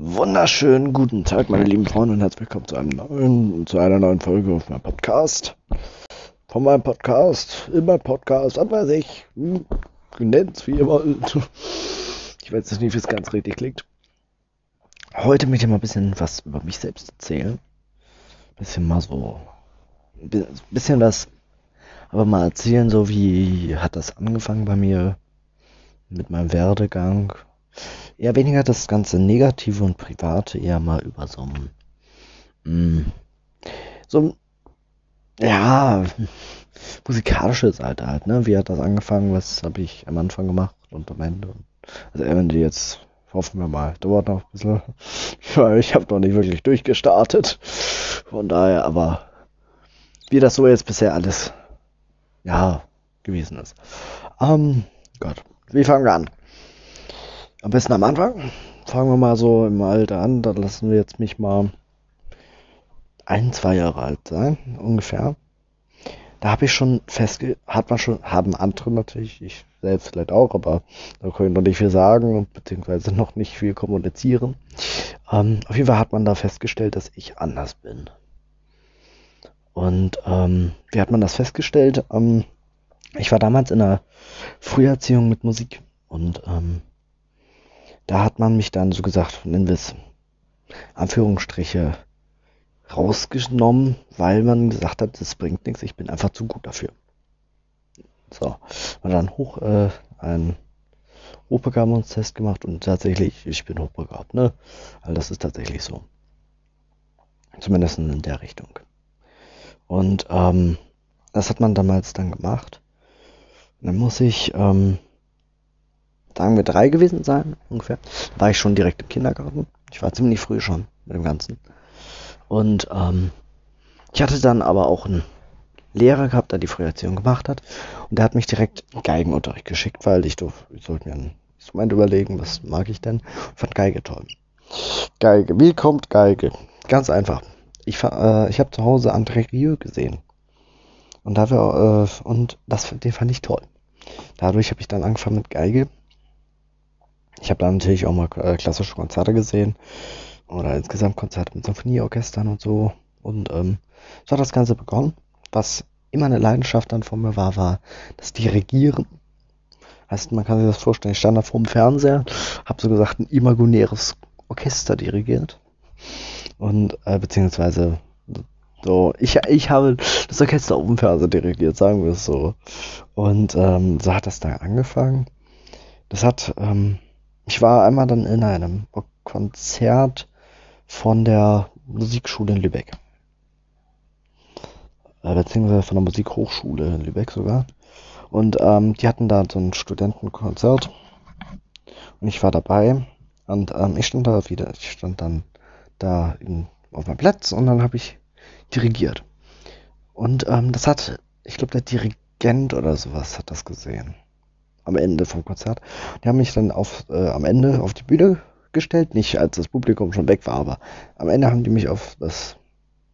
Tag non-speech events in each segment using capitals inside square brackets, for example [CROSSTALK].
Wunderschönen guten Tag, meine lieben Freunde, und herzlich willkommen zu einem neuen, zu einer neuen Folge auf meinem Podcast. Von meinem Podcast, in meinem Podcast, was weiß ich, hm, nennt's wie wollt. Ich weiß jetzt nicht, wie es ganz richtig klingt. Heute möchte ich mal ein bisschen was über mich selbst erzählen. Bisschen mal so, ein bisschen was, aber mal erzählen, so wie hat das angefangen bei mir mit meinem Werdegang, eher weniger das ganze Negative und Private, eher mal über so ein, mm, so ein, ja, musikalische Seite halt, ne? Wie hat das angefangen? Was habe ich am Anfang gemacht und am Ende? Also wenn die jetzt, hoffen wir mal, dauert noch ein bisschen, [LAUGHS] weil ich habe noch nicht wirklich durchgestartet. Von daher, aber wie das so jetzt bisher alles, ja, gewesen ist. Ähm, Gott, wie fangen wir an? Am besten am Anfang. Fangen wir mal so im Alter an. Da lassen wir jetzt mich mal ein, zwei Jahre alt sein, ungefähr. Da habe ich schon festge... Hat man schon... Haben andere natürlich, ich selbst vielleicht auch, aber da können noch nicht viel sagen, beziehungsweise noch nicht viel kommunizieren. Ähm, auf jeden Fall hat man da festgestellt, dass ich anders bin. Und ähm, wie hat man das festgestellt? Ähm, ich war damals in einer Früherziehung mit Musik und ähm, da hat man mich dann so gesagt, wir es Anführungsstriche rausgenommen, weil man gesagt hat, das bringt nichts, ich bin einfach zu gut dafür. So, und dann hoch äh, einen Hochbegabungstest gemacht und tatsächlich, ich bin hochbegabt, ne? Also das ist tatsächlich so. Zumindest in der Richtung. Und ähm, das hat man damals dann gemacht. Und dann muss ich ähm, sagen wir drei gewesen sein, ungefähr, war ich schon direkt im Kindergarten. Ich war ziemlich früh schon mit dem Ganzen. Und ähm, ich hatte dann aber auch einen Lehrer gehabt, der die Früherziehung gemacht hat. Und der hat mich direkt Geigenunterricht geschickt, weil ich, ich sollte mir ein Instrument überlegen, was mag ich denn. Ich fand Geige toll. Geige, wie kommt Geige? Ganz einfach. Ich, äh, ich habe zu Hause André Rieu gesehen. Und, dafür, äh, und das, den fand ich toll. Dadurch habe ich dann angefangen mit Geige ich habe da natürlich auch mal äh, klassische Konzerte gesehen oder insgesamt Konzerte mit Symphonieorchestern und so. Und ähm, so hat das Ganze begonnen. Was immer eine Leidenschaft dann von mir war, war das Dirigieren. Heißt, man kann sich das vorstellen, ich stand da vor dem Fernseher, habe so gesagt ein imaginäres Orchester dirigiert. Und, äh, beziehungsweise, so, ich, ich habe das Orchester auf dem Fernseher dirigiert, sagen wir es so. Und ähm, so hat das da angefangen. Das hat, ähm, ich war einmal dann in einem Konzert von der Musikschule in Lübeck. Äh, beziehungsweise von der Musikhochschule in Lübeck sogar. Und ähm, die hatten da so ein Studentenkonzert. Und ich war dabei. Und ähm, ich stand da wieder, ich stand dann da in, auf meinem Platz und dann habe ich dirigiert. Und ähm, das hat, ich glaube, der Dirigent oder sowas hat das gesehen am Ende vom Konzert. Die haben mich dann auf, äh, am Ende auf die Bühne gestellt, nicht als das Publikum schon weg war, aber am Ende haben die mich auf das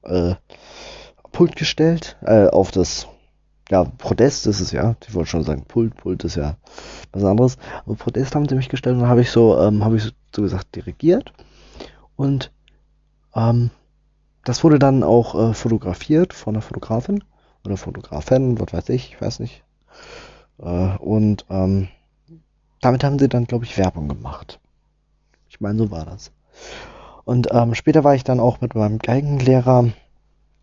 äh, Pult gestellt, äh, auf das ja, Podest ist es ja. Ich wollte schon sagen, Pult, Pult ist ja was anderes. Aber Podest haben sie mich gestellt und dann habe ich so, ähm, habe ich so gesagt, dirigiert. Und ähm, das wurde dann auch äh, fotografiert von einer Fotografin oder Fotografin, was weiß ich, ich weiß nicht. Äh, und ähm, damit haben sie dann, glaube ich, Werbung gemacht. Ich meine, so war das. Und ähm, später war ich dann auch mit meinem Geigenlehrer,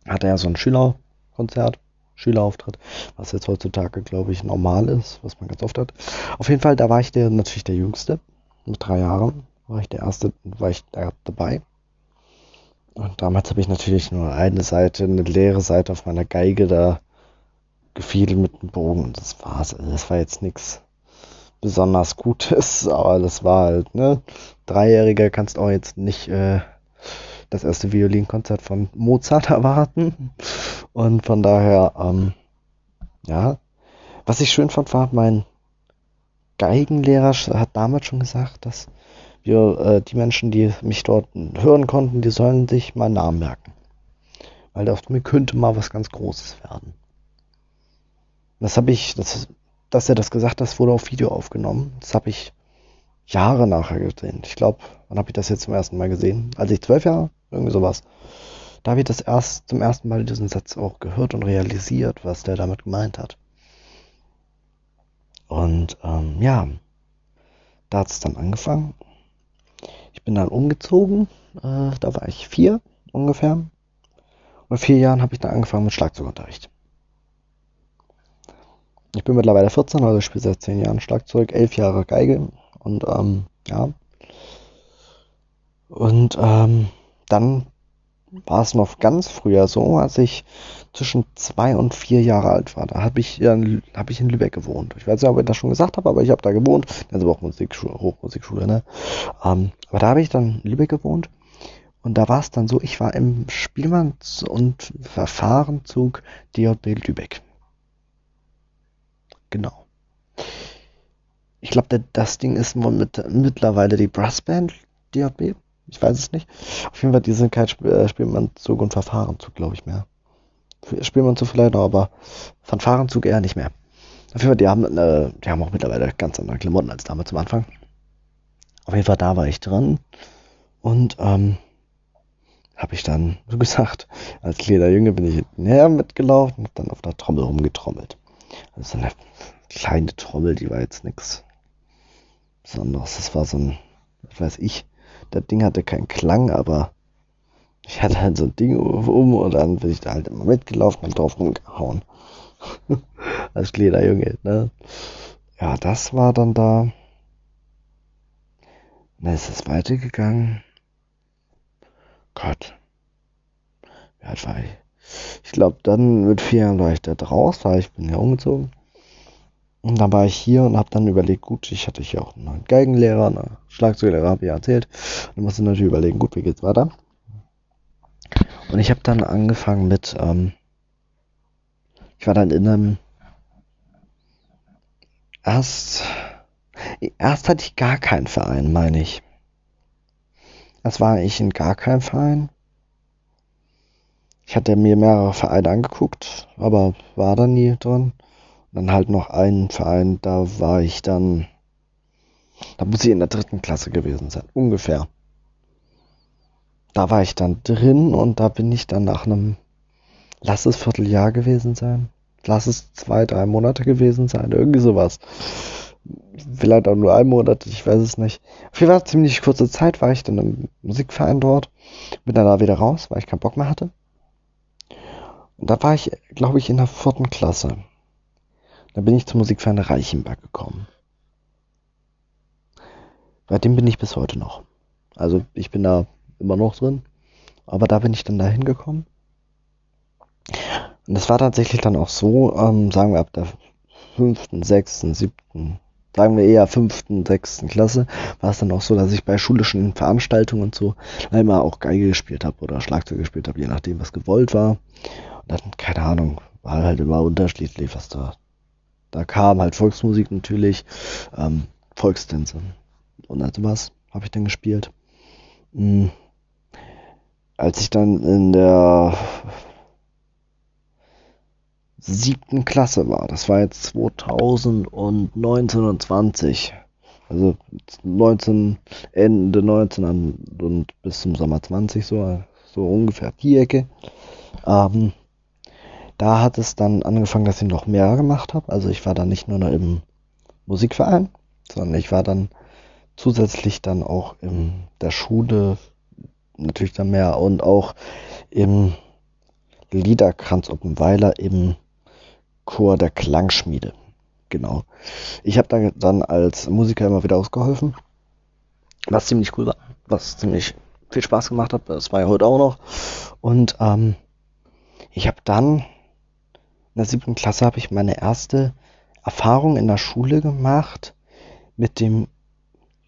hatte ja so ein Schülerkonzert, Schülerauftritt, was jetzt heutzutage, glaube ich, normal ist, was man ganz oft hat. Auf jeden Fall, da war ich der, natürlich der Jüngste. Mit drei Jahren war ich der Erste, war ich da dabei. Und damals habe ich natürlich nur eine Seite, eine leere Seite auf meiner Geige da gefiedelt mit dem Bogen. Das war's. Also das war jetzt nichts besonders Gutes, [LAUGHS] aber das war halt, ne? Dreijähriger kannst auch jetzt nicht äh, das erste Violinkonzert von Mozart [LAUGHS] erwarten. Und von daher, ähm, ja. Was ich schön fand, war mein Geigenlehrer hat damals schon gesagt, dass wir, äh, die Menschen, die mich dort hören konnten, die sollen sich meinen Namen merken. Weil auf mir könnte mal was ganz Großes werden. Das habe ich, das, dass er das gesagt hat, das wurde auf Video aufgenommen. Das habe ich, Jahre nachher gesehen. Ich glaube, wann habe ich das jetzt zum ersten Mal gesehen? Als ich zwölf Jahre, irgendwie sowas. Da habe ich das erst zum ersten Mal diesen Satz auch gehört und realisiert, was der damit gemeint hat. Und ähm, ja, da hat es dann angefangen. Ich bin dann umgezogen. Äh, da war ich vier ungefähr. Und vier Jahren habe ich dann angefangen mit Schlagzeugunterricht. Ich bin mittlerweile 14, also ich spiele seit 10 Jahren Schlagzeug, 11 Jahre Geige und ähm, ja. Und ähm, dann war es noch ganz früher so, als ich zwischen zwei und vier Jahre alt war. Da habe ich, äh, hab ich in Lübeck gewohnt. Ich weiß nicht, ob ich das schon gesagt habe, aber ich habe da gewohnt. Also auch Musikschule, Hochmusikschule, ne? Ähm, aber da habe ich dann in Lübeck gewohnt. Und da war es dann so, ich war im Spielmanns- und Verfahrenzug DJB Lübeck. Genau. Ich glaube, das Ding ist mit, mittlerweile die Brassband DJB. Ich weiß es nicht. Auf jeden Fall, die sind kein Sp äh, Spielmannzug und Verfahrenzug, glaube ich, mehr. Spielmannzug vielleicht noch, aber Fanfarenzug eher nicht mehr. Auf jeden Fall, die haben, äh, die haben auch mittlerweile ganz andere Klamotten als damals am Anfang. Auf jeden Fall, da war ich dran. Und, ähm, habe ich dann, so [LAUGHS] gesagt, als kleiner Junge bin ich hinterher mitgelaufen und dann auf der Trommel rumgetrommelt. Also eine kleine Trommel, die war jetzt nichts Besonderes. Das war so ein, was weiß ich, das Ding hatte keinen Klang, aber ich hatte halt so ein Ding um und dann bin ich da halt immer mitgelaufen und drauf rumgehauen. [LAUGHS] Als kleiner Junge, ne? Ja, das war dann da. Dann ist es weitergegangen. Gott. Wie alt war ich? Ich glaube, dann mit vier Jahren war ich da draus, weil ich bin ja umgezogen. Und dann war ich hier und habe dann überlegt, gut, ich hatte hier auch einen neuen Geigenlehrer, einen Schlagzeuglehrer, habe ich erzählt. Dann musste natürlich überlegen, gut, wie geht's weiter? Und ich habe dann angefangen mit, ähm, ich war dann in einem, erst, erst hatte ich gar keinen Verein, meine ich. Erst war ich in gar keinem Verein. Ich hatte mir mehrere Vereine angeguckt, aber war da nie drin. Und dann halt noch einen Verein, da war ich dann, da muss ich in der dritten Klasse gewesen sein, ungefähr. Da war ich dann drin und da bin ich dann nach einem, lass es Vierteljahr gewesen sein, lass es zwei, drei Monate gewesen sein, irgendwie sowas. Vielleicht auch nur ein Monat, ich weiß es nicht. Auf jeden Fall ziemlich kurze Zeit war ich dann im Musikverein dort, bin dann da wieder raus, weil ich keinen Bock mehr hatte. Da war ich, glaube ich, in der vierten Klasse. Da bin ich zum Musikverein Reichenberg gekommen. Bei dem bin ich bis heute noch. Also ich bin da immer noch drin. Aber da bin ich dann da hingekommen. Und es war tatsächlich dann auch so, ähm, sagen wir ab der fünften, sechsten, siebten, sagen wir eher fünften, sechsten Klasse, war es dann auch so, dass ich bei schulischen Veranstaltungen und so einmal auch Geige gespielt habe oder Schlagzeug gespielt habe, je nachdem, was gewollt war dann, keine Ahnung, war halt immer unterschiedlich, was da. Da kam halt Volksmusik natürlich, ähm, Volkstänze und also was habe ich dann gespielt. Mhm. Als ich dann in der siebten Klasse war, das war jetzt 2019 und 20, also 19, Ende 19 und bis zum Sommer 20, so, so ungefähr die Ecke. Ähm, da hat es dann angefangen, dass ich noch mehr gemacht habe. Also ich war dann nicht nur noch im Musikverein, sondern ich war dann zusätzlich dann auch in der Schule natürlich dann mehr und auch im Liederkranz Oppenweiler im Chor der Klangschmiede. Genau. Ich habe da dann als Musiker immer wieder ausgeholfen, was ziemlich cool war, was ziemlich viel Spaß gemacht hat. Das war ja heute auch noch. Und ähm, ich habe dann in der siebten Klasse habe ich meine erste Erfahrung in der Schule gemacht mit dem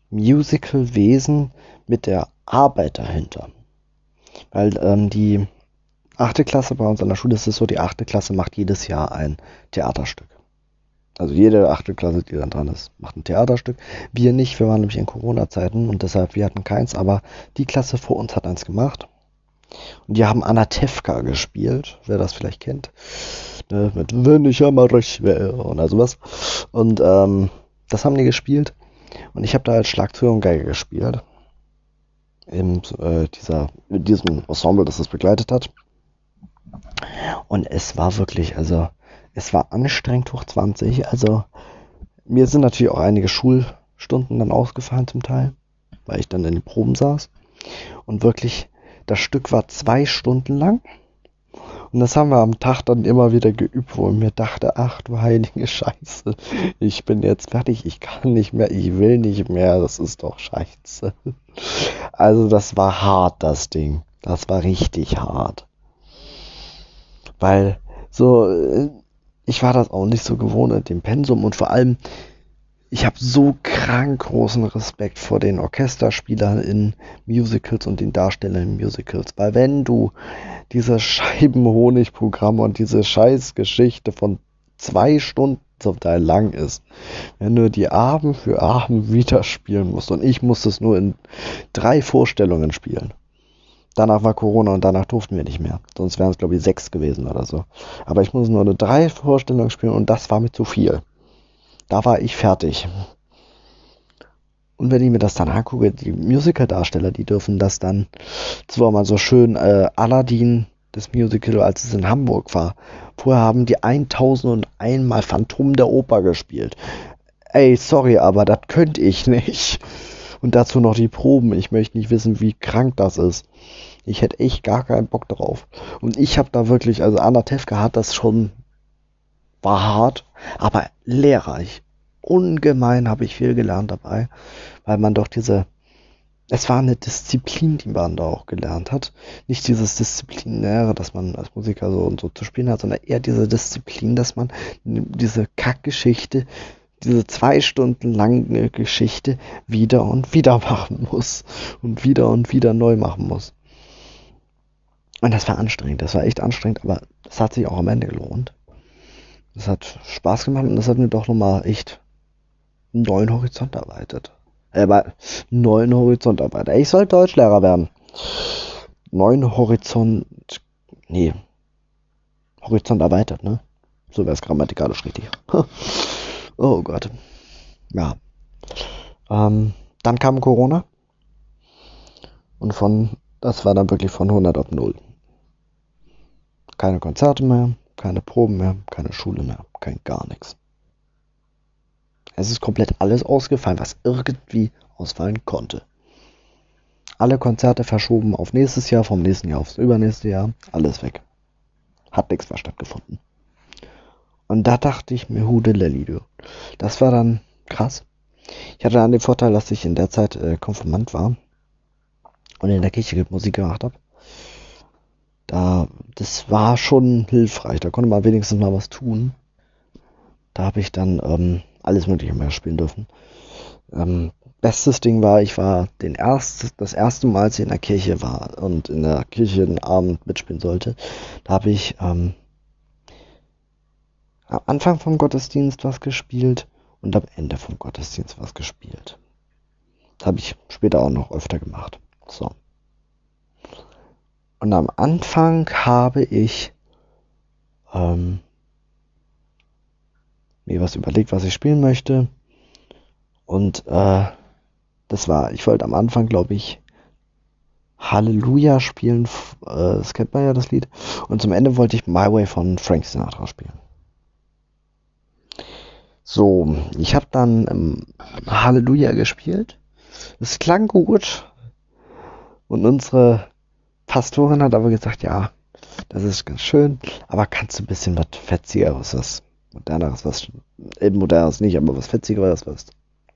Musical-Wesen, mit der Arbeit dahinter. Weil ähm, die achte Klasse bei uns an der Schule ist es so, die achte Klasse macht jedes Jahr ein Theaterstück. Also jede achte Klasse, die dann dran ist, macht ein Theaterstück. Wir nicht, wir waren nämlich in Corona-Zeiten und deshalb, wir hatten keins, aber die Klasse vor uns hat eins gemacht. Und die haben Anatevka gespielt, wer das vielleicht kennt. Ne, mit Wenn ich einmal reich wäre oder sowas. Und ähm, das haben die gespielt. Und ich habe da als Schlagzeuger und Geige gespielt. In äh, dieser, in diesem Ensemble, das es begleitet hat. Und es war wirklich, also, es war anstrengend hoch 20. Also, mir sind natürlich auch einige Schulstunden dann ausgefallen zum Teil, weil ich dann in den Proben saß. Und wirklich, das Stück war zwei Stunden lang. Und das haben wir am Tag dann immer wieder geübt, wo ich mir dachte, ach du heilige Scheiße, ich bin jetzt fertig, ich kann nicht mehr, ich will nicht mehr, das ist doch scheiße. Also das war hart, das Ding. Das war richtig hart. Weil so, äh, ich war das auch nicht so gewohnt mit dem Pensum und vor allem, ich habe so krank großen Respekt vor den Orchesterspielern in Musicals und den Darstellern in Musicals. Weil wenn du dieses Scheibenhonigprogramm und diese Scheißgeschichte von zwei Stunden zum Teil lang ist, wenn du die Abend für Abend wieder spielen musst und ich musste es nur in drei Vorstellungen spielen. Danach war Corona und danach durften wir nicht mehr. Sonst wären es, glaube ich, sechs gewesen oder so. Aber ich muss nur eine drei Vorstellungen spielen und das war mir zu viel. Da war ich fertig. Und wenn ich mir das dann angucke, die Musical-Darsteller, die dürfen das dann zwar mal so schön äh, Aladdin, das Musical, als es in Hamburg war. Vorher haben die 1001 Mal Phantom der Oper gespielt. Ey, sorry, aber das könnte ich nicht. Und dazu noch die Proben. Ich möchte nicht wissen, wie krank das ist. Ich hätte echt gar keinen Bock drauf. Und ich habe da wirklich, also Anna Tefka hat das schon, war hart, aber lehrreich ungemein habe ich viel gelernt dabei, weil man doch diese, es war eine Disziplin, die man da auch gelernt hat. Nicht dieses Disziplinäre, dass man als Musiker so und so zu spielen hat, sondern eher diese Disziplin, dass man diese Kackgeschichte, diese zwei Stunden lange Geschichte wieder und wieder [LAUGHS] machen muss und wieder und wieder neu machen muss. Und das war anstrengend, das war echt anstrengend, aber es hat sich auch am Ende gelohnt. Es hat Spaß gemacht und das hat mir doch nochmal echt einen neuen Horizont erweitert. Äh, neuen Horizont erweitert. Ich soll Deutschlehrer werden. Neuen Horizont. Nee. Horizont erweitert, ne? So wäre es grammatikalisch richtig. [LAUGHS] oh Gott. Ja. Ähm, dann kam Corona. Und von, das war dann wirklich von 100 auf 0. Keine Konzerte mehr, keine Proben mehr, keine Schule mehr, kein gar nichts. Es ist komplett alles ausgefallen, was irgendwie ausfallen konnte. Alle Konzerte verschoben auf nächstes Jahr, vom nächsten Jahr aufs übernächste Jahr, alles weg. Hat nichts mehr stattgefunden. Und da dachte ich mir, Hude Lelly. Das war dann krass. Ich hatte dann den Vorteil, dass ich in der Zeit äh, Konfirmand war und in der Kirche Musik gemacht habe. Da, das war schon hilfreich. Da konnte man wenigstens mal was tun. Da habe ich dann ähm, alles Mögliche mehr spielen dürfen. Ähm, bestes Ding war, ich war den erst, das erste Mal, als ich in der Kirche war und in der Kirche den Abend mitspielen sollte, da habe ich ähm, am Anfang vom Gottesdienst was gespielt und am Ende vom Gottesdienst was gespielt. Das habe ich später auch noch öfter gemacht. So. Und am Anfang habe ich ähm, mir was überlegt, was ich spielen möchte. Und äh, das war, ich wollte am Anfang, glaube ich, Halleluja spielen. Äh, das kennt man ja, das Lied. Und zum Ende wollte ich My Way von Frank Sinatra spielen. So, ich habe dann ähm, Halleluja gespielt. Es klang gut. Und unsere Pastorin hat aber gesagt, ja, das ist ganz schön, aber kannst du ein bisschen was Fetzigeres, was moderneres, was eben moderneres nicht, aber was fetzigeres, was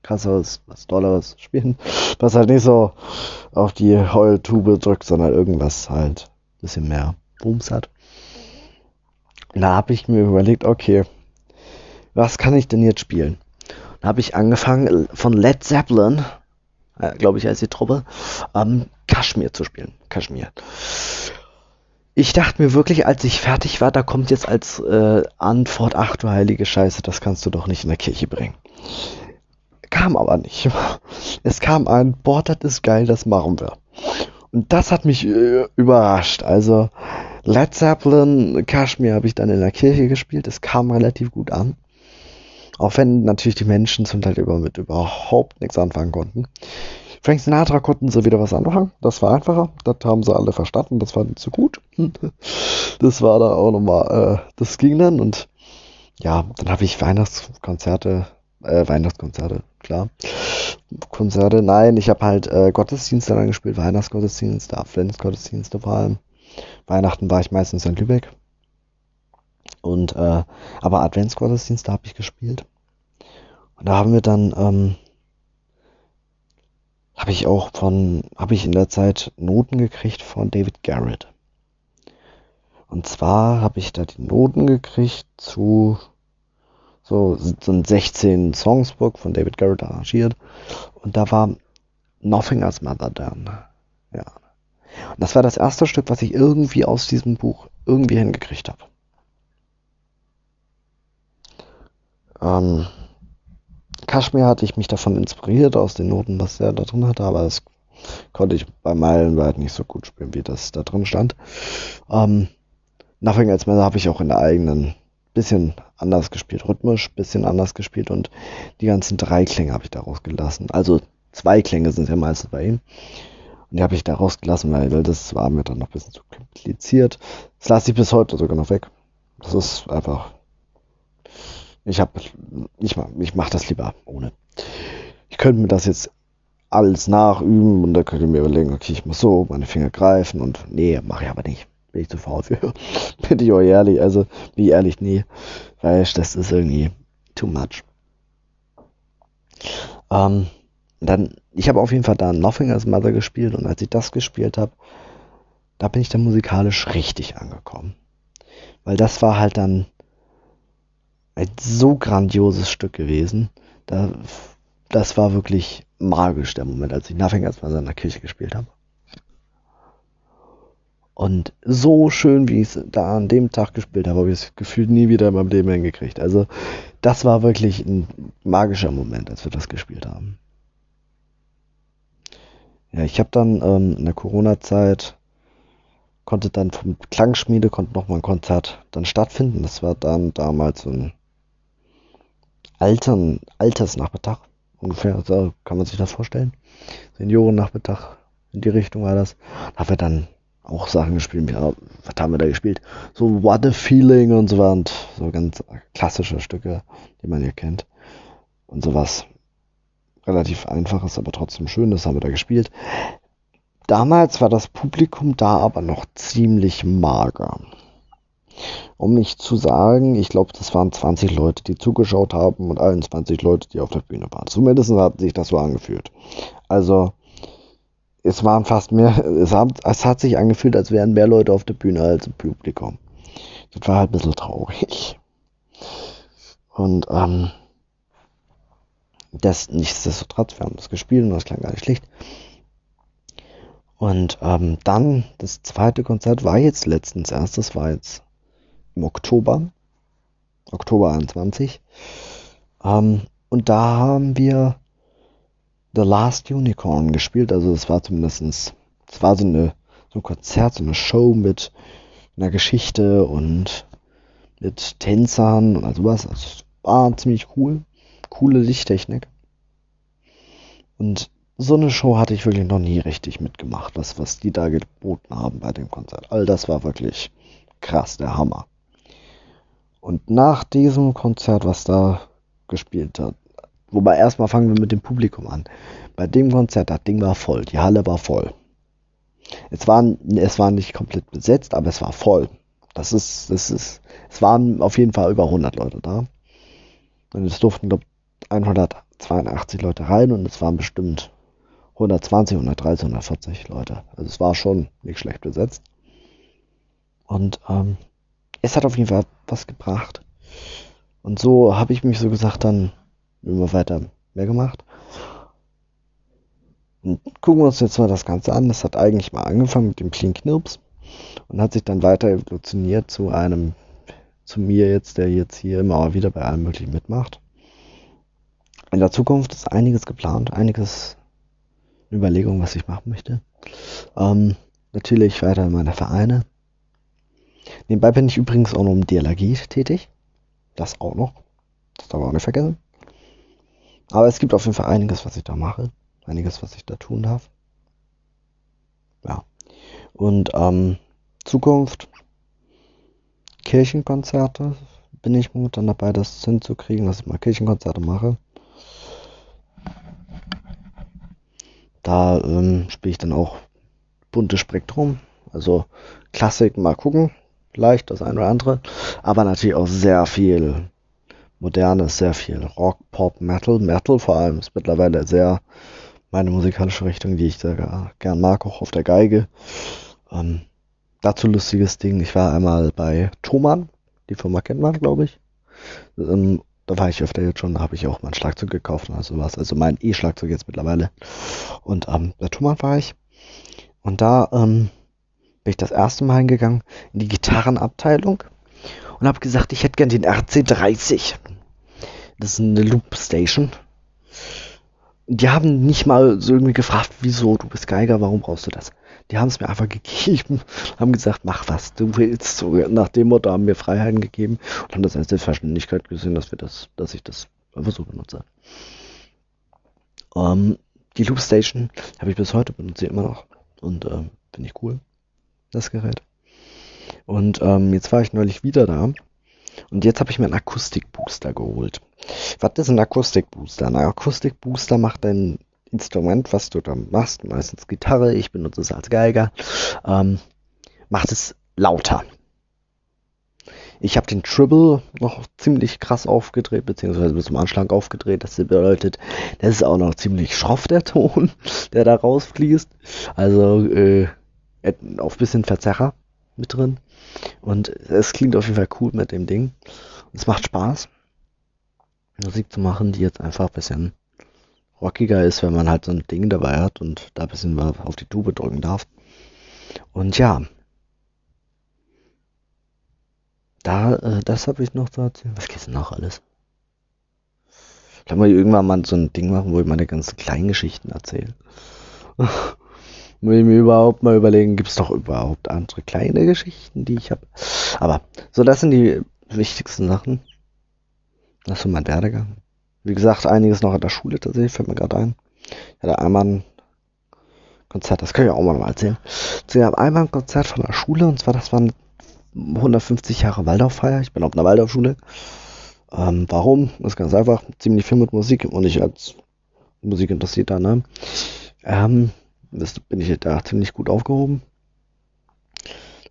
krasseres, was tolleres spielen, was halt nicht so auf die Heultube drückt, sondern irgendwas halt ein bisschen mehr Booms hat. Da habe ich mir überlegt, okay, was kann ich denn jetzt spielen? Da habe ich angefangen von Led Zeppelin, äh, glaube ich, als die Truppe, ähm, Kaschmir zu spielen. Kaschmir ich dachte mir wirklich, als ich fertig war, da kommt jetzt als äh, Antwort, ach du heilige Scheiße, das kannst du doch nicht in der Kirche bringen. Kam aber nicht. Es kam ein, boah, das ist geil, das machen wir. Und das hat mich äh, überrascht. Also Led Zeppelin, Kashmir habe ich dann in der Kirche gespielt, es kam relativ gut an. Auch wenn natürlich die Menschen zum Teil mit überhaupt nichts anfangen konnten. Frank Sinatra konnten sie wieder was anfangen. Das war einfacher. Das haben sie alle verstanden. Das fanden sie gut. [LAUGHS] Das war da auch nochmal, äh, das ging dann. Und ja, dann habe ich Weihnachtskonzerte, äh, Weihnachtskonzerte, klar. Konzerte, nein, ich habe halt äh, Gottesdienste dann gespielt, Weihnachtsgottesdienste, Adventsgottesdienste vor allem. Weihnachten war ich meistens in Lübeck. Und äh, aber Adventsgottesdienste habe ich gespielt. Und da haben wir dann ähm, habe ich auch von, habe ich in der Zeit Noten gekriegt von David Garrett. Und zwar habe ich da die Noten gekriegt zu so, ein 16 Songsbook von David Garrett arrangiert. Und da war Nothing as Mother Done. Ja. Und das war das erste Stück, was ich irgendwie aus diesem Buch irgendwie hingekriegt habe. Ähm, Kaschmir hatte ich mich davon inspiriert, aus den Noten, was er da drin hatte, aber das konnte ich bei Meilenweit nicht so gut spielen, wie das da drin stand. Ähm, Nothing Else Matter habe ich auch in der eigenen bisschen anders gespielt, rhythmisch bisschen anders gespielt und die ganzen drei Klänge habe ich daraus gelassen. Also zwei Klänge sind ja meistens bei ihm. Und die habe ich da rausgelassen, weil, weil das war mir dann noch ein bisschen zu kompliziert. Das lasse ich bis heute sogar noch weg. Das ist einfach ich habe, ich, ich mache das lieber ohne. Ich könnte mir das jetzt alles nachüben und da könnte ich mir überlegen, okay, ich muss so meine Finger greifen und nee, mache ich aber nicht. Bin ich zu faul für. [LAUGHS] Bin ich auch ehrlich, also ich ehrlich, nee. Weil das ist irgendwie too much. Ähm, dann, ich habe auf jeden Fall da Nothing as Mother gespielt und als ich das gespielt habe, da bin ich dann musikalisch richtig angekommen. Weil das war halt dann ein so grandioses Stück gewesen. Da, das war wirklich magisch, der Moment, als ich Nothing mal in der Kirche gespielt habe. Und so schön, wie ich es da an dem Tag gespielt habe, habe ich es gefühlt nie wieder in meinem Leben hingekriegt. Also, das war wirklich ein magischer Moment, als wir das gespielt haben. Ja, ich habe dann ähm, in der Corona-Zeit konnte dann vom Klangschmiede konnte noch mal ein Konzert dann stattfinden. Das war dann damals so ein Altern, Altersnachmittag. Ungefähr, so kann man sich das vorstellen. Seniorennachmittag, in die Richtung war das. Da haben wir dann auch Sachen gespielt. Ja, was haben wir da gespielt? So What a Feeling und so und so ganz klassische Stücke, die man hier kennt. Und sowas relativ einfaches, aber trotzdem schönes haben wir da gespielt. Damals war das Publikum da aber noch ziemlich mager um nicht zu sagen, ich glaube, das waren 20 Leute, die zugeschaut haben und 21 Leute, die auf der Bühne waren. Zumindest hat sich das so angefühlt. Also, es waren fast mehr, es hat, es hat sich angefühlt, als wären mehr Leute auf der Bühne als im Publikum. Das war halt ein bisschen traurig. Und, ähm, das nichtsdestotrotz, wir haben das gespielt und das klang gar nicht schlecht. Und ähm, dann, das zweite Konzert war jetzt letztens erst, das war jetzt im Oktober, Oktober 21. Ähm, und da haben wir The Last Unicorn gespielt. Also es war zumindest, es war so, eine, so ein Konzert, so eine Show mit einer Geschichte und mit Tänzern und also was. Es war ziemlich cool. Coole Lichttechnik. Und so eine Show hatte ich wirklich noch nie richtig mitgemacht, was, was die da geboten haben bei dem Konzert. All das war wirklich krass, der Hammer. Und nach diesem Konzert, was da gespielt hat, wobei erstmal fangen wir mit dem Publikum an. Bei dem Konzert, das Ding war voll, die Halle war voll. Es war, es war nicht komplett besetzt, aber es war voll. Das ist, das ist, es waren auf jeden Fall über 100 Leute da. Und es durften, glaube 182 Leute rein und es waren bestimmt 120, 130, 140 Leute. Also es war schon nicht schlecht besetzt. Und ähm, es hat auf jeden Fall was gebracht. Und so habe ich mich so gesagt dann immer weiter mehr gemacht. Und gucken wir uns jetzt mal das Ganze an. Das hat eigentlich mal angefangen mit dem Clean Knirps und hat sich dann weiter evolutioniert zu einem, zu mir jetzt, der jetzt hier immer wieder bei allem möglichen mitmacht. In der Zukunft ist einiges geplant, einiges in Überlegung, was ich machen möchte. Ähm, natürlich weiter in meine Vereine, Nebenbei bin ich übrigens auch noch im DLRG tätig. Das auch noch. das darf man auch nicht vergessen. Aber es gibt auf jeden Fall einiges, was ich da mache. Einiges, was ich da tun darf. Ja. Und ähm, Zukunft, Kirchenkonzerte, bin ich momentan dabei, das hinzukriegen, dass ich mal Kirchenkonzerte mache. Da ähm, spiele ich dann auch buntes Spektrum. Also Klassik mal gucken, vielleicht das eine oder andere, aber natürlich auch sehr viel Modernes, sehr viel Rock, Pop, Metal. Metal vor allem ist mittlerweile sehr meine musikalische Richtung, die ich sehr gern mag, auch auf der Geige. Ähm, dazu lustiges Ding, ich war einmal bei Thomann, die Firma kennt man, glaube ich. Ähm, da war ich öfter jetzt schon, da habe ich auch mein Schlagzeug gekauft und also was. Also mein E-Schlagzeug jetzt mittlerweile. Und ähm, bei Thomann war ich. Und da ähm, bin ich das erste Mal hingegangen in die Gitarrenabteilung und habe gesagt, ich hätte gern den RC30. Das ist eine Loop Station. Die haben nicht mal so irgendwie gefragt, wieso, du bist Geiger, warum brauchst du das? Die haben es mir einfach gegeben, haben gesagt, mach was du willst. So nach dem Motto haben mir Freiheiten gegeben und haben das als Selbstverständlichkeit gesehen, dass wir das, dass ich das einfach so benutze. Ähm, die Loop Station habe ich bis heute benutze immer noch und ähm, finde ich cool, das Gerät. Und ähm, jetzt war ich neulich wieder da und jetzt habe ich mir einen Akustikbooster geholt. Was ist ein Akustikbooster? Ein Akustikbooster macht ein Instrument, was du da machst, meistens Gitarre, ich benutze es als Geiger, ähm, macht es lauter. Ich habe den Tribble noch ziemlich krass aufgedreht, beziehungsweise bis zum Anschlag aufgedreht. Das bedeutet, das ist auch noch ziemlich schroff, der Ton, [LAUGHS] der da rausfließt. Also äh, auf bisschen Verzerrer mit drin. Und es klingt auf jeden Fall cool mit dem Ding. Es macht Spaß, Musik zu machen, die jetzt einfach ein bisschen rockiger ist, wenn man halt so ein Ding dabei hat und da ein bisschen auf die Tube drücken darf. Und ja, da, äh, das habe ich noch zu erzählen. Was geht denn noch alles? Kann man irgendwann mal so ein Ding machen, wo ich meine ganzen kleinen Geschichten erzähle. [LAUGHS] Muss ich mir überhaupt mal überlegen, gibt es doch überhaupt andere kleine Geschichten, die ich habe. Aber so, das sind die wichtigsten Sachen. Das ist so mein Werdegang. Wie gesagt, einiges noch an der Schule tatsächlich, fällt mir gerade ein. Ich hatte einmal ein Konzert, das kann ich auch mal erzählen. Ich habe einmal ein Konzert von der Schule, und zwar, das waren 150 Jahre Waldorffeier. Ich bin auf einer Waldorfschule. Ähm, warum? Das ist ganz einfach. Ziemlich viel mit Musik und ich als Musikinteressierter, ne? Ähm, das bin ich da ziemlich gut aufgehoben.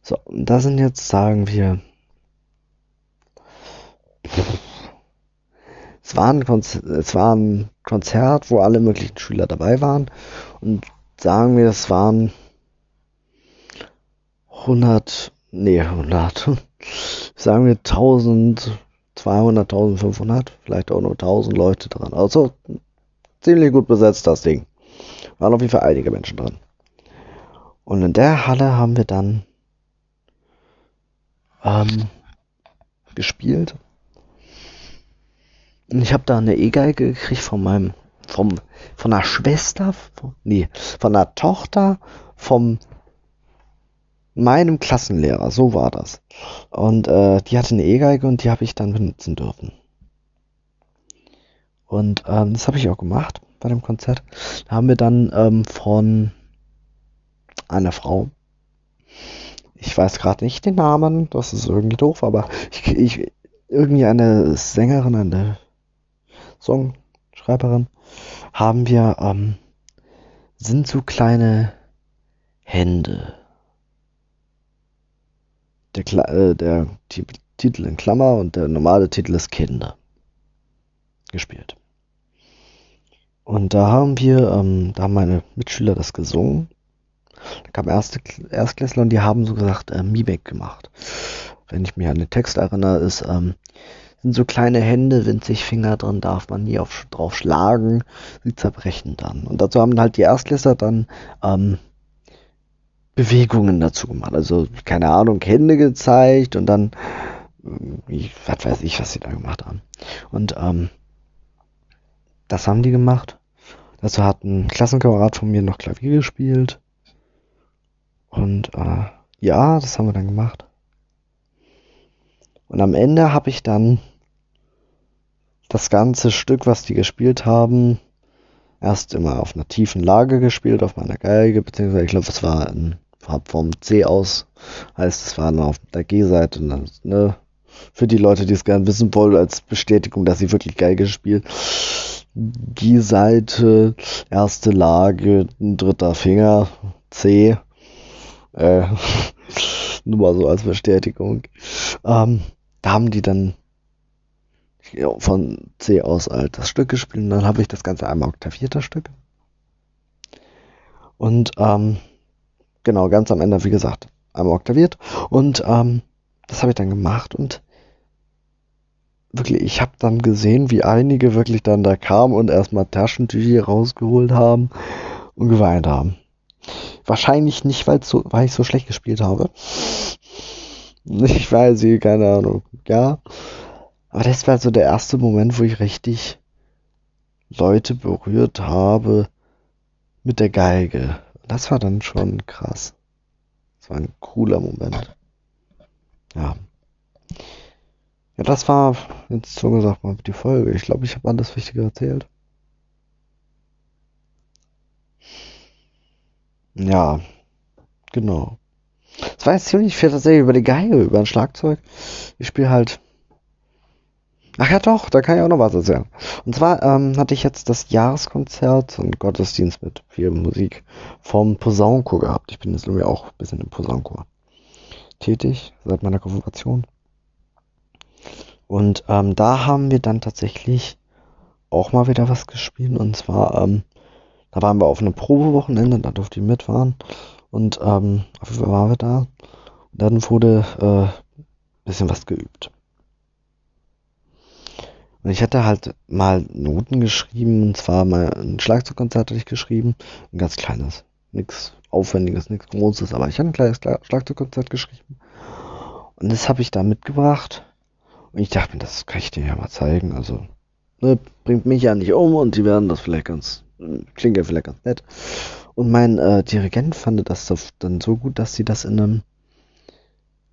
So, und da sind jetzt, sagen wir, es war, ein es war ein Konzert, wo alle möglichen Schüler dabei waren. Und sagen wir, es waren 100, nee, 100, [LAUGHS] sagen wir 1200, 1500, vielleicht auch nur 1000 Leute dran. Also ziemlich gut besetzt das Ding. Waren auf jeden Fall einige Menschen dran. Und in der Halle haben wir dann ähm, gespielt. Und ich habe da eine E-Geige gekriegt von meinem, vom, von einer Schwester, von, nee, von einer Tochter vom meinem Klassenlehrer, so war das. Und äh, die hatte eine E-Geige und die habe ich dann benutzen dürfen. Und ähm, das habe ich auch gemacht bei dem Konzert. Da haben wir dann ähm, von einer Frau, ich weiß gerade nicht den Namen, das ist irgendwie doof, aber ich, ich irgendwie eine Sängerin, eine Songschreiberin, haben wir, ähm, sind so kleine Hände. Der, Kla äh, der Titel in Klammer und der normale Titel ist Kinder gespielt. Und da haben wir, ähm, da haben meine Mitschüler das gesungen. Da kam erste Erstklässler und die haben so gesagt äh, Mimik gemacht. Wenn ich mich an den Text erinnere, ist, ähm, sind so kleine Hände, winzig Finger drin, darf man nie auf, drauf schlagen, sie zerbrechen dann. Und dazu haben halt die Erstklässler dann ähm, Bewegungen dazu gemacht. Also, keine Ahnung, Hände gezeigt und dann, ich, was weiß ich, was sie da gemacht haben. Und ähm, das haben die gemacht. Dazu hat ein Klassenkamerad von mir noch Klavier gespielt. Und äh, ja, das haben wir dann gemacht. Und am Ende habe ich dann das ganze Stück, was die gespielt haben, erst immer auf einer tiefen Lage gespielt, auf meiner Geige, beziehungsweise ich glaube, es war in, vom C aus, heißt es war dann auf der G-Seite, ne, für die Leute, die es gerne wissen wollen, als Bestätigung, dass sie wirklich Geige spielt. G-Seite, erste Lage, ein dritter Finger, C. Äh, [LAUGHS] nur mal so als Bestätigung. Ähm, da haben die dann ja, von C aus halt das Stück gespielt und dann habe ich das Ganze einmal oktaviert, das Stück. Und ähm, genau, ganz am Ende, wie gesagt, einmal oktaviert. Und ähm, das habe ich dann gemacht und wirklich, ich habe dann gesehen, wie einige wirklich dann da kamen und erstmal Taschentücher rausgeholt haben und geweint haben. Wahrscheinlich nicht, weil, so, weil ich so schlecht gespielt habe. Ich weiß, keine Ahnung. Ja. Aber das war so der erste Moment, wo ich richtig Leute berührt habe mit der Geige. Das war dann schon krass. Das war ein cooler Moment. Ja. Ja, das war jetzt so gesagt mal die Folge. Ich glaube, ich habe alles Wichtige erzählt. Ja, genau. Es war jetzt ziemlich viel tatsächlich über die Geige, über ein Schlagzeug. Ich spiele halt. Ach ja, doch, da kann ich auch noch was erzählen. Und zwar ähm, hatte ich jetzt das Jahreskonzert und Gottesdienst mit viel Musik vom Posaunenchor gehabt. Ich bin jetzt irgendwie auch ein bisschen im Posaunenchor tätig seit meiner Konfirmation. Und ähm, da haben wir dann tatsächlich auch mal wieder was gespielt. Und zwar, ähm, da waren wir auf einem Probewochenende, da durfte ich mitfahren. Und ähm, auf jeden Fall waren wir da. Und dann wurde äh, bisschen was geübt. Und ich hatte halt mal Noten geschrieben, und zwar mal ein Schlagzeugkonzert hatte ich geschrieben, ein ganz kleines, nichts Aufwendiges, nichts Großes, aber ich hatte ein kleines Schlagzeugkonzert geschrieben. Und das habe ich da mitgebracht. Und ich dachte mir, das kann ich dir ja mal zeigen. Also, ne, bringt mich ja nicht um und die werden das vielleicht ganz, klingt ja vielleicht ganz nett. Und mein äh, Dirigent fand das dann so gut, dass sie das in einem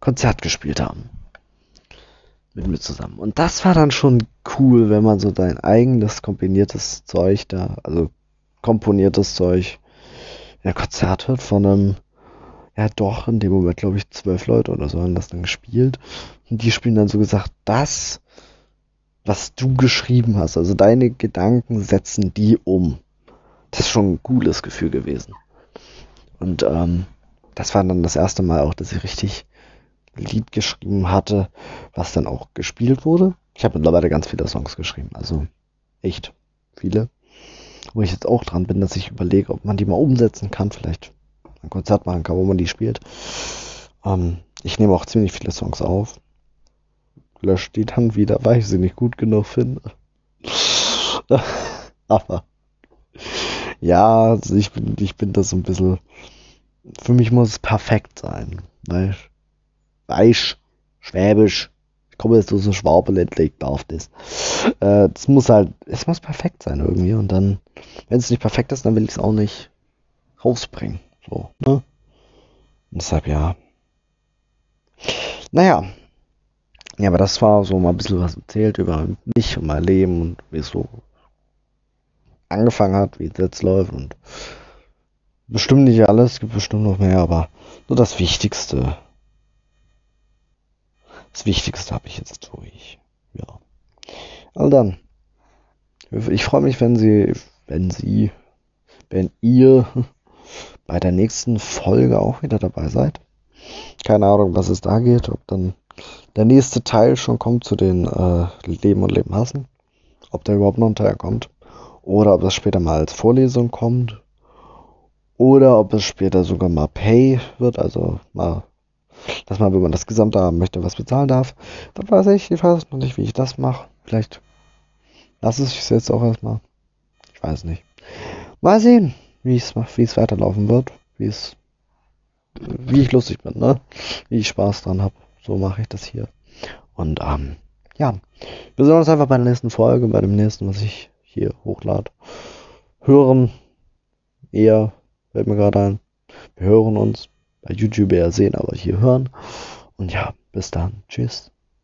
Konzert gespielt haben. Mit mir zusammen. Und das war dann schon cool, wenn man so sein eigenes kombiniertes Zeug da, also komponiertes Zeug, ja, Konzert hört von einem ja doch, in dem Moment glaube ich zwölf Leute oder so haben das dann gespielt. Und die spielen dann so gesagt, das, was du geschrieben hast, also deine Gedanken setzen die um. Das ist schon ein cooles Gefühl gewesen. Und ähm, das war dann das erste Mal auch, dass ich richtig Lied geschrieben hatte, was dann auch gespielt wurde. Ich habe mittlerweile ganz viele Songs geschrieben, also echt viele. Wo ich jetzt auch dran bin, dass ich überlege, ob man die mal umsetzen kann, vielleicht Konzert machen kann, wo man die spielt. Ähm, ich nehme auch ziemlich viele Songs auf. Lösche die dann wieder, weil ich sie nicht gut genug finde. [LAUGHS] Aber ja, also ich bin, ich bin das so ein bisschen. Für mich muss es perfekt sein. Weißt Weiß, Schwäbisch. Ich komme jetzt aus dem Schwabenländle, ich darf das. Äh, muss halt, es muss perfekt sein irgendwie. Und dann, wenn es nicht perfekt ist, dann will ich es auch nicht rausbringen. So, ne? Und deshalb ja. Naja. Ja, aber das war so mal ein bisschen was erzählt über mich und mein Leben und wie es so angefangen hat, wie es jetzt läuft und bestimmt nicht alles, es gibt bestimmt noch mehr, aber nur das Wichtigste. Das Wichtigste habe ich jetzt durch. Ja. Also dann. Ich freue mich, wenn Sie, wenn Sie, wenn ihr bei der nächsten Folge auch wieder dabei seid. Keine Ahnung, was es da geht, ob dann der nächste Teil schon kommt zu den äh, Leben und Leben hassen, ob da überhaupt noch ein Teil kommt, oder ob das später mal als Vorlesung kommt, oder ob es später sogar mal Pay wird, also mal, dass man, wenn man das Gesamte haben möchte, was bezahlen darf. Das weiß ich, ich weiß noch nicht, wie ich das mache. Vielleicht lasse ich es jetzt auch erstmal. Ich weiß nicht. Mal sehen wie es wie es weiterlaufen wird, wie es wie ich lustig bin, ne? Wie ich Spaß dran habe. So mache ich das hier. Und ähm, ja, wir sehen uns einfach bei der nächsten Folge, bei dem nächsten, was ich hier hochlade. Hören eher, fällt mir gerade ein. Wir hören uns bei YouTube eher sehen, aber hier hören. Und ja, bis dann. Tschüss.